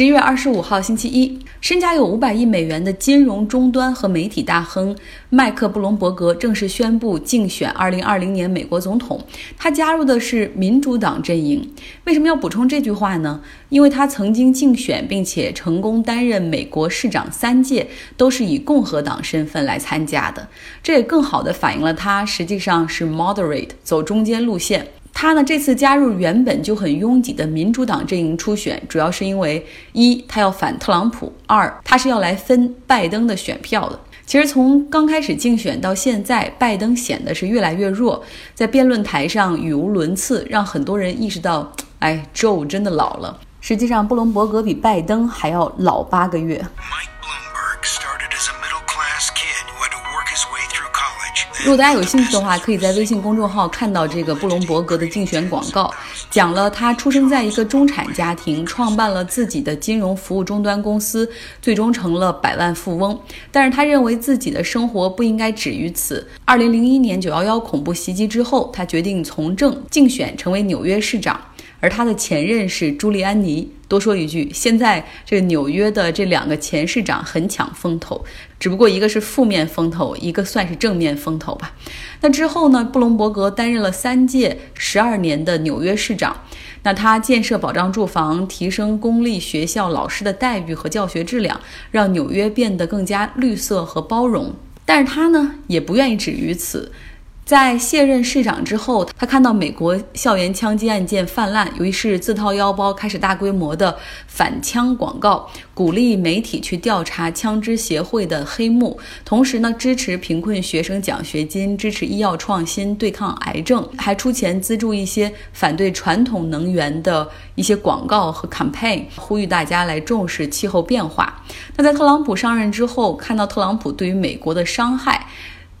十一月二十五号，星期一，身家有五百亿美元的金融终端和媒体大亨麦克布隆伯格正式宣布竞选二零二零年美国总统。他加入的是民主党阵营。为什么要补充这句话呢？因为他曾经竞选并且成功担任美国市长三届，都是以共和党身份来参加的。这也更好地反映了他实际上是 moderate，走中间路线。他呢，这次加入原本就很拥挤的民主党阵营初选，主要是因为一他要反特朗普，二他是要来分拜登的选票的。其实从刚开始竞选到现在，拜登显得是越来越弱，在辩论台上语无伦次，让很多人意识到，哎，Joe 真的老了。实际上，布隆伯格比拜登还要老八个月。如果大家有兴趣的话，可以在微信公众号看到这个布隆伯格的竞选广告，讲了他出生在一个中产家庭，创办了自己的金融服务终端公司，最终成了百万富翁。但是他认为自己的生活不应该止于此。二零零一年九幺幺恐怖袭击之后，他决定从政竞选成为纽约市长。而他的前任是朱利安尼。多说一句，现在这个纽约的这两个前市长很抢风头，只不过一个是负面风头，一个算是正面风头吧。那之后呢，布隆伯格担任了三届十二年的纽约市长。那他建设保障住房，提升公立学校老师的待遇和教学质量，让纽约变得更加绿色和包容。但是他呢，也不愿意止于此。在卸任市长之后，他看到美国校园枪击案件泛滥，于是自掏腰包开始大规模的反枪广告，鼓励媒体去调查枪支协会的黑幕，同时呢支持贫困学生奖学金，支持医药创新，对抗癌症，还出钱资助一些反对传统能源的一些广告和 campaign，呼吁大家来重视气候变化。那在特朗普上任之后，看到特朗普对于美国的伤害。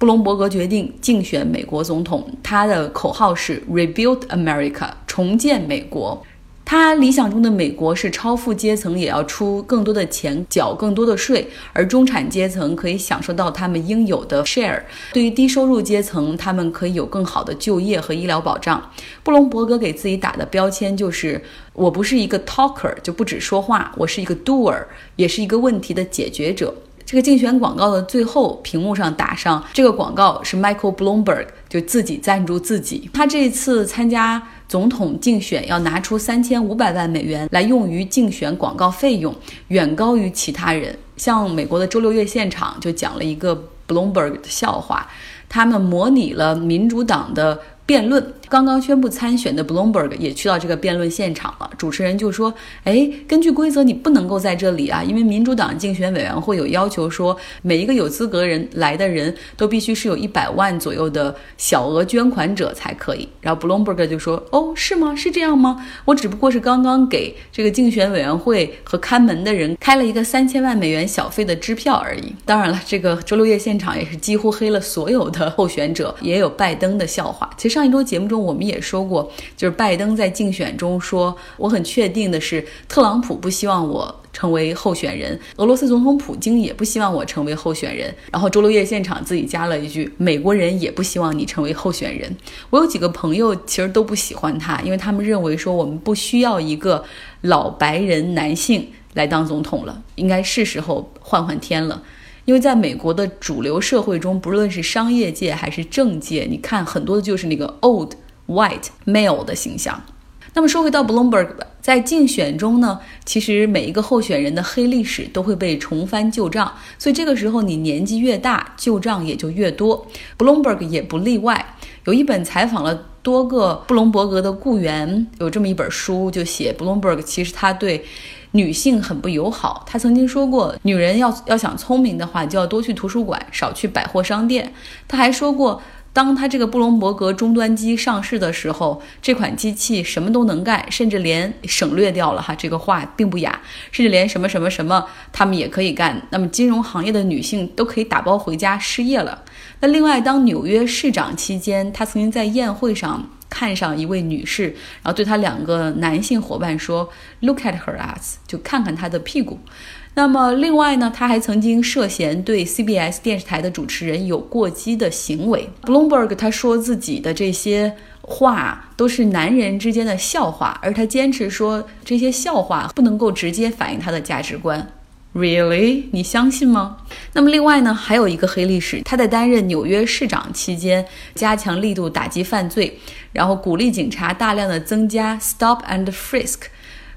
布隆伯格决定竞选美国总统，他的口号是 “Rebuild America”，重建美国。他理想中的美国是超富阶层也要出更多的钱，缴更多的税，而中产阶层可以享受到他们应有的 share。对于低收入阶层，他们可以有更好的就业和医疗保障。布隆伯格给自己打的标签就是：我不是一个 talker，就不止说话，我是一个 doer，也是一个问题的解决者。这个竞选广告的最后屏幕上打上这个广告是 Michael Bloomberg 就自己赞助自己。他这次参加总统竞选要拿出三千五百万美元来用于竞选广告费用，远高于其他人。像美国的周六夜现场就讲了一个 Bloomberg 的笑话，他们模拟了民主党的。辩论刚刚宣布参选的 Bloomberg 也去到这个辩论现场了。主持人就说：“哎，根据规则，你不能够在这里啊，因为民主党竞选委员会有要求，说每一个有资格人来的人都必须是有一百万左右的小额捐款者才可以。”然后 Bloomberg 就说：“哦，是吗？是这样吗？我只不过是刚刚给这个竞选委员会和看门的人开了一个三千万美元小费的支票而已。”当然了，这个周六夜现场也是几乎黑了所有的候选者，也有拜登的笑话。其实。上一周节目中，我们也说过，就是拜登在竞选中说：“我很确定的是，特朗普不希望我成为候选人，俄罗斯总统普京也不希望我成为候选人。”然后周六夜现场自己加了一句：“美国人也不希望你成为候选人。”我有几个朋友其实都不喜欢他，因为他们认为说我们不需要一个老白人男性来当总统了，应该是时候换换天了。因为在美国的主流社会中，不论是商业界还是政界，你看很多的就是那个 old white male 的形象。那么说回到 Bloomberg，在竞选中呢，其实每一个候选人的黑历史都会被重翻旧账，所以这个时候你年纪越大，旧账也就越多。Bloomberg 也不例外。有一本采访了多个布隆伯格的雇员，有这么一本书，就写 Bloomberg 其实他对。女性很不友好。他曾经说过，女人要要想聪明的话，就要多去图书馆，少去百货商店。他还说过，当他这个布隆伯格终端机上市的时候，这款机器什么都能干，甚至连省略掉了哈，这个话并不雅，甚至连什么什么什么他们也可以干。那么金融行业的女性都可以打包回家失业了。那另外，当纽约市长期间，他曾经在宴会上。看上一位女士，然后对他两个男性伙伴说：“Look at her ass，就看看她的屁股。”那么另外呢，他还曾经涉嫌对 CBS 电视台的主持人有过激的行为。Bloomberg 他说自己的这些话都是男人之间的笑话，而他坚持说这些笑话不能够直接反映他的价值观。Really？你相信吗？那么另外呢，还有一个黑历史，他在担任纽约市长期间，加强力度打击犯罪，然后鼓励警察大量的增加 Stop and Frisk。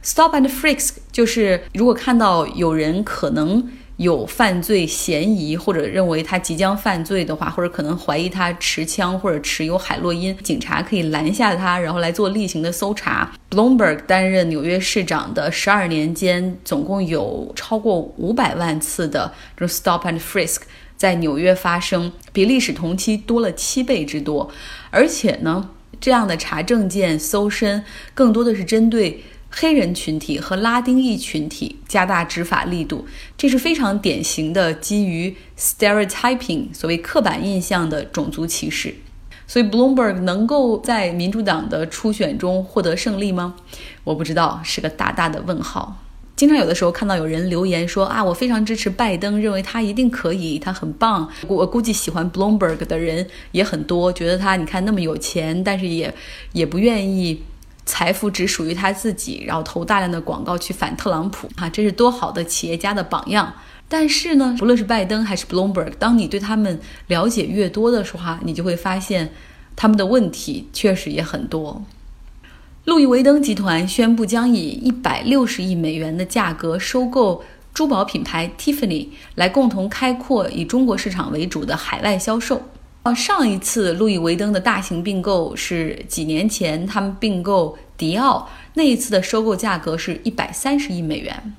Stop and frisk 就是如果看到有人可能有犯罪嫌疑，或者认为他即将犯罪的话，或者可能怀疑他持枪或者持有海洛因，警察可以拦下他，然后来做例行的搜查。Bloomberg 担任纽约市长的十二年间，总共有超过五百万次的这种 Stop and frisk 在纽约发生，比历史同期多了七倍之多。而且呢，这样的查证件、搜身，更多的是针对。黑人群体和拉丁裔群体加大执法力度，这是非常典型的基于 stereotyping 所谓刻板印象的种族歧视。所以，Bloomberg 能够在民主党的初选中获得胜利吗？我不知道，是个大大的问号。经常有的时候看到有人留言说啊，我非常支持拜登，认为他一定可以，他很棒。我估计喜欢 Bloomberg 的人也很多，觉得他你看那么有钱，但是也也不愿意。财富只属于他自己，然后投大量的广告去反特朗普啊，这是多好的企业家的榜样。但是呢，不论是拜登还是 Bloomberg，当你对他们了解越多的时候，你就会发现他们的问题确实也很多。路易威登集团宣布将以一百六十亿美元的价格收购珠宝品牌 Tiffany，来共同开阔以中国市场为主的海外销售。哦，上一次路易威登的大型并购是几年前，他们并购迪奥，那一次的收购价格是一百三十亿美元。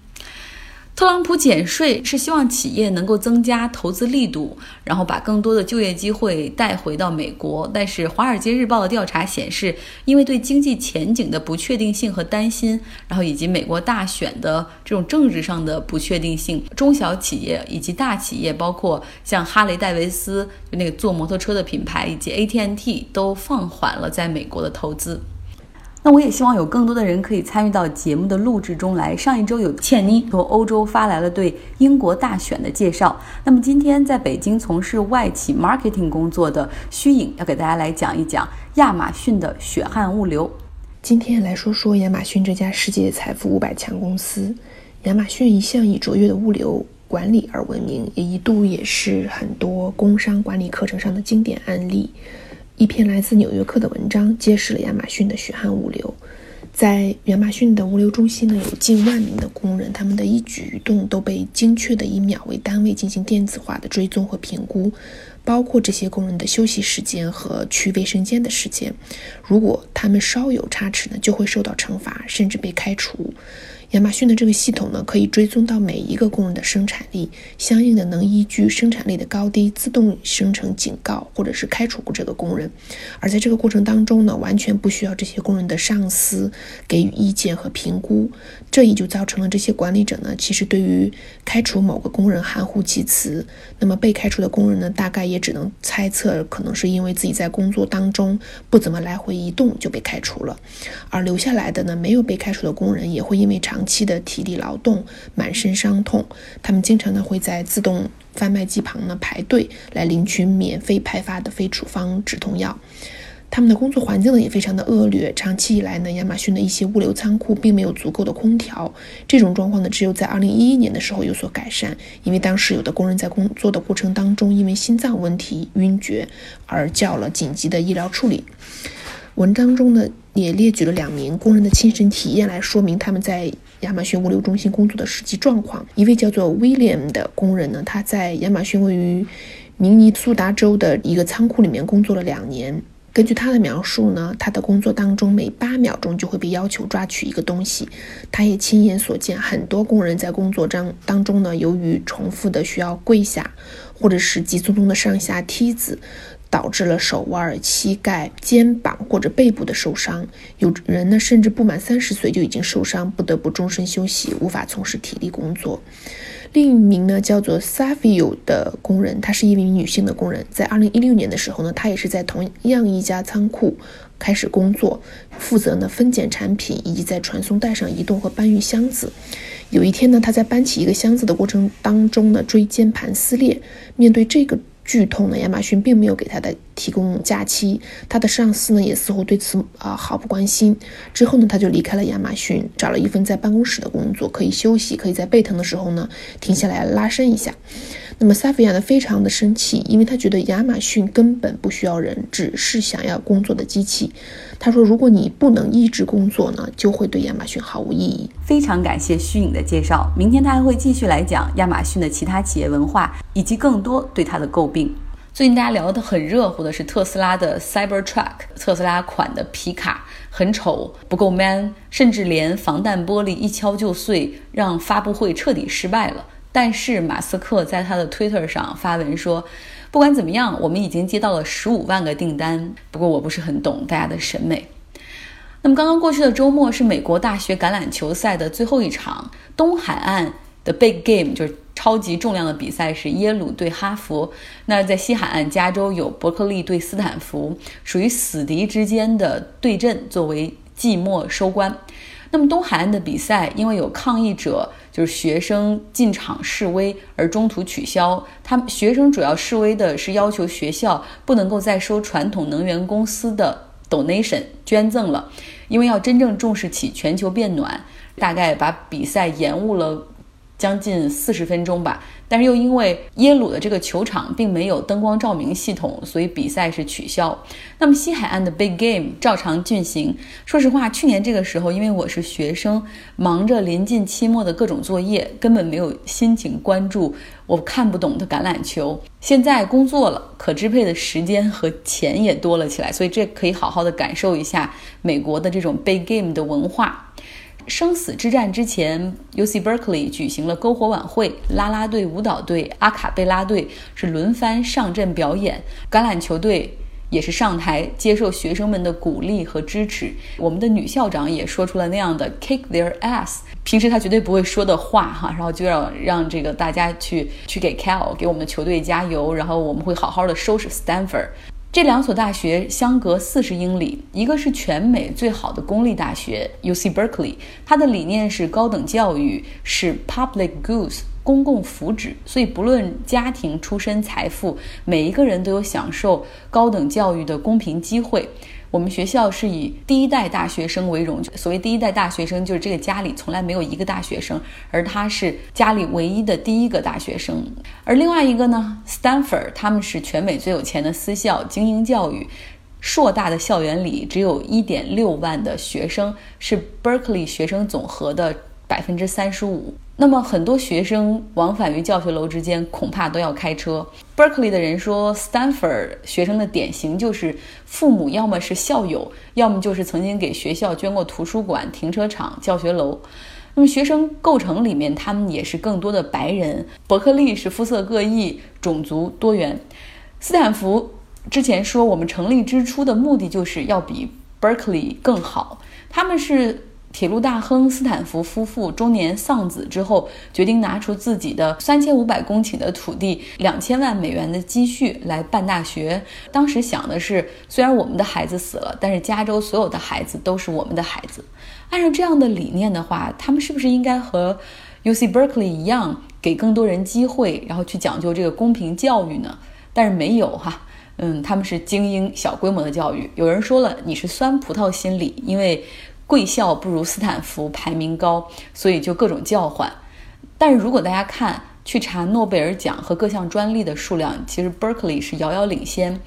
特朗普减税是希望企业能够增加投资力度，然后把更多的就业机会带回到美国。但是，《华尔街日报》的调查显示，因为对经济前景的不确定性和担心，然后以及美国大选的这种政治上的不确定性，中小企业以及大企业，包括像哈雷戴维斯就那个做摩托车的品牌，以及 AT&T 都放缓了在美国的投资。那我也希望有更多的人可以参与到节目的录制中来。上一周有倩妮从欧洲发来了对英国大选的介绍。那么今天在北京从事外企 marketing 工作的虚影要给大家来讲一讲亚马逊的血汗物流。今天来说说亚马逊这家世界财富五百强公司。亚马逊一向以卓越的物流管理而闻名，也一度也是很多工商管理课程上的经典案例。一篇来自《纽约客》的文章揭示了亚马逊的血汗物流。在亚马逊的物流中心呢，有近万名的工人，他们的一举一动都被精确的以秒为单位进行电子化的追踪和评估，包括这些工人的休息时间和去卫生间的时间。如果他们稍有差池呢，就会受到惩罚，甚至被开除。亚马逊的这个系统呢，可以追踪到每一个工人的生产力，相应的能依据生产力的高低自动生成警告，或者是开除这个工人。而在这个过程当中呢，完全不需要这些工人的上司给予意见和评估，这也就造成了这些管理者呢，其实对于开除某个工人含糊其辞。那么被开除的工人呢，大概也只能猜测，可能是因为自己在工作当中不怎么来回移动就被开除了，而留下来的呢，没有被开除的工人也会因为长期的体力劳动，满身伤痛，他们经常呢会在自动贩卖机旁呢排队来领取免费派发的非处方止痛药。他们的工作环境呢也非常的恶劣，长期以来呢，亚马逊的一些物流仓库并没有足够的空调。这种状况呢，只有在2011年的时候有所改善，因为当时有的工人在工作的过程当中，因为心脏问题晕厥而叫了紧急的医疗处理。文章中呢也列举了两名工人的亲身体验来说明他们在亚马逊物流中心工作的实际状况。一位叫做 William 的工人呢，他在亚马逊位于明尼苏达州的一个仓库里面工作了两年。根据他的描述呢，他的工作当中每八秒钟就会被要求抓取一个东西。他也亲眼所见，很多工人在工作当当中呢，由于重复的需要跪下，或者是急匆匆的上下梯子。导致了手腕、膝盖、肩膀或者背部的受伤，有人呢甚至不满三十岁就已经受伤，不得不终身休息，无法从事体力工作。另一名呢叫做 Savio 的工人，她是一名女性的工人，在二零一六年的时候呢，她也是在同样一家仓库开始工作，负责呢分拣产品以及在传送带上移动和搬运箱子。有一天呢，他在搬起一个箱子的过程当中呢，椎间盘撕裂。面对这个剧痛呢，亚马逊并没有给他的提供假期，他的上司呢也似乎对此啊毫不关心。之后呢，他就离开了亚马逊，找了一份在办公室的工作，可以休息，可以在背疼的时候呢停下来拉伸一下。那么萨菲亚呢，非常的生气，因为他觉得亚马逊根本不需要人，只是想要工作的机器。他说：“如果你不能一直工作呢，就会对亚马逊毫无意义。”非常感谢虚影的介绍。明天他还会继续来讲亚马逊的其他企业文化以及更多对他的诟病。最近大家聊得很热乎的是特斯拉的 Cybertruck，特斯拉款的皮卡很丑，不够 man，甚至连防弹玻璃一敲就碎，让发布会彻底失败了。但是马斯克在他的 Twitter 上发文说，不管怎么样，我们已经接到了十五万个订单。不过我不是很懂大家的审美。那么刚刚过去的周末是美国大学橄榄球赛的最后一场，东海岸的 Big Game 就是超级重量的比赛是耶鲁对哈佛。那在西海岸加州有伯克利对斯坦福，属于死敌之间的对阵，作为季末收官。那么东海岸的比赛因为有抗议者。就是学生进场示威而中途取消，他们学生主要示威的是要求学校不能够再收传统能源公司的 donation 捐赠了，因为要真正重视起全球变暖，大概把比赛延误了将近四十分钟吧。但是又因为耶鲁的这个球场并没有灯光照明系统，所以比赛是取消。那么西海岸的 Big Game 照常进行。说实话，去年这个时候，因为我是学生，忙着临近期末的各种作业，根本没有心情关注我看不懂的橄榄球。现在工作了，可支配的时间和钱也多了起来，所以这可以好好的感受一下美国的这种 Big Game 的文化。生死之战之前，UC Berkeley 举行了篝火晚会，啦啦队、舞蹈队、阿卡贝拉队是轮番上阵表演，橄榄球队也是上台接受学生们的鼓励和支持。我们的女校长也说出了那样的 “kick their ass”，平时她绝对不会说的话哈，然后就要让这个大家去去给 Cal 给我们的球队加油，然后我们会好好的收拾 Stanford。这两所大学相隔四十英里，一个是全美最好的公立大学 UC Berkeley，它的理念是高等教育是 public goods 公共福祉，所以不论家庭出身、财富，每一个人都有享受高等教育的公平机会。我们学校是以第一代大学生为荣，所谓第一代大学生，就是这个家里从来没有一个大学生，而他是家里唯一的第一个大学生。而另外一个呢，Stanford，他们是全美最有钱的私校，精英教育，硕大的校园里只有一点六万的学生，是 Berkeley 学生总和的百分之三十五。那么很多学生往返于教学楼之间，恐怕都要开车。Berkeley 的人说，Stanford 学生的典型就是父母要么是校友，要么就是曾经给学校捐过图书馆、停车场、教学楼。那么学生构成里面，他们也是更多的白人。伯克利是肤色各异、种族多元。斯坦福之前说，我们成立之初的目的就是要比 Berkeley 更好。他们是。铁路大亨斯坦福夫妇中年丧子之后，决定拿出自己的三千五百公顷的土地、两千万美元的积蓄来办大学。当时想的是，虽然我们的孩子死了，但是加州所有的孩子都是我们的孩子。按照这样的理念的话，他们是不是应该和 UC Berkeley 一样，给更多人机会，然后去讲究这个公平教育呢？但是没有哈，嗯，他们是精英小规模的教育。有人说了，你是酸葡萄心理，因为。贵校不如斯坦福排名高，所以就各种叫唤。但是如果大家看去查诺贝尔奖和各项专利的数量，其实 Berkeley 是遥遥领先。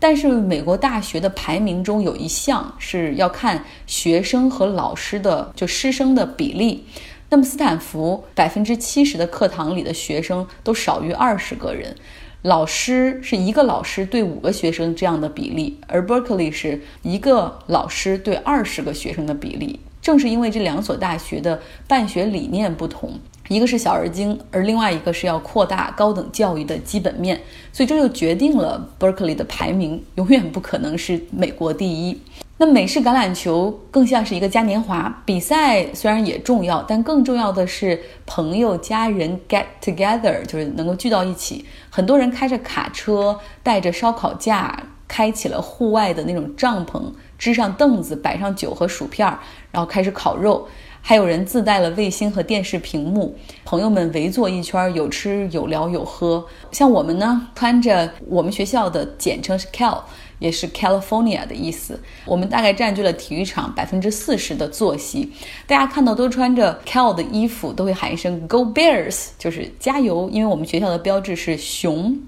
但是美国大学的排名中有一项是要看学生和老师的就师生的比例。那么斯坦福百分之七十的课堂里的学生都少于二十个人。老师是一个老师对五个学生这样的比例，而 Berkeley 是一个老师对二十个学生的比例。正是因为这两所大学的办学理念不同，一个是小而精，而另外一个是要扩大高等教育的基本面，所以这就决定了 Berkeley 的排名永远不可能是美国第一。那美式橄榄球更像是一个嘉年华比赛，虽然也重要，但更重要的是朋友、家人 get together，就是能够聚到一起。很多人开着卡车，带着烧烤架。开启了户外的那种帐篷，支上凳子，摆上酒和薯片，然后开始烤肉。还有人自带了卫星和电视屏幕，朋友们围坐一圈，有吃有聊有喝。像我们呢，穿着我们学校的简称是 Cal，也是 California 的意思。我们大概占据了体育场百分之四十的坐席。大家看到都穿着 Cal 的衣服，都会喊一声 Go Bears，就是加油，因为我们学校的标志是熊。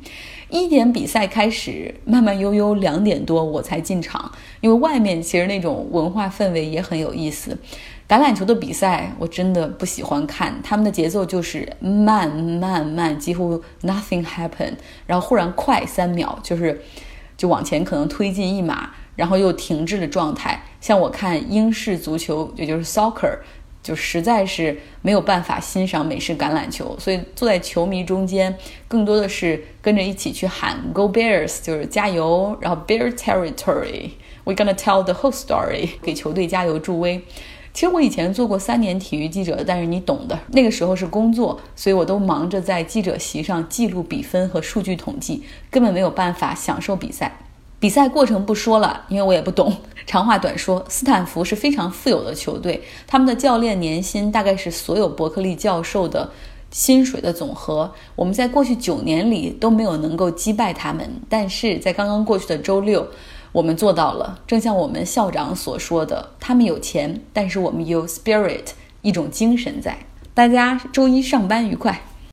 一点比赛开始，慢慢悠悠两点多我才进场，因为外面其实那种文化氛围也很有意思。橄榄球的比赛我真的不喜欢看，他们的节奏就是慢慢慢，几乎 nothing happen，然后忽然快三秒，就是就往前可能推进一码，然后又停滞的状态。像我看英式足球，也就是 soccer，就实在是没有办法欣赏美式橄榄球，所以坐在球迷中间，更多的是跟着一起去喊 Go Bears，就是加油，然后 Bear Territory，We're gonna tell the whole story，给球队加油助威。其实我以前做过三年体育记者，但是你懂的，那个时候是工作，所以我都忙着在记者席上记录比分和数据统计，根本没有办法享受比赛。比赛过程不说了，因为我也不懂。长话短说，斯坦福是非常富有的球队，他们的教练年薪大概是所有伯克利教授的薪水的总和。我们在过去九年里都没有能够击败他们，但是在刚刚过去的周六。我们做到了，正像我们校长所说的，他们有钱，但是我们有 spirit，一种精神在。大家周一上班愉快。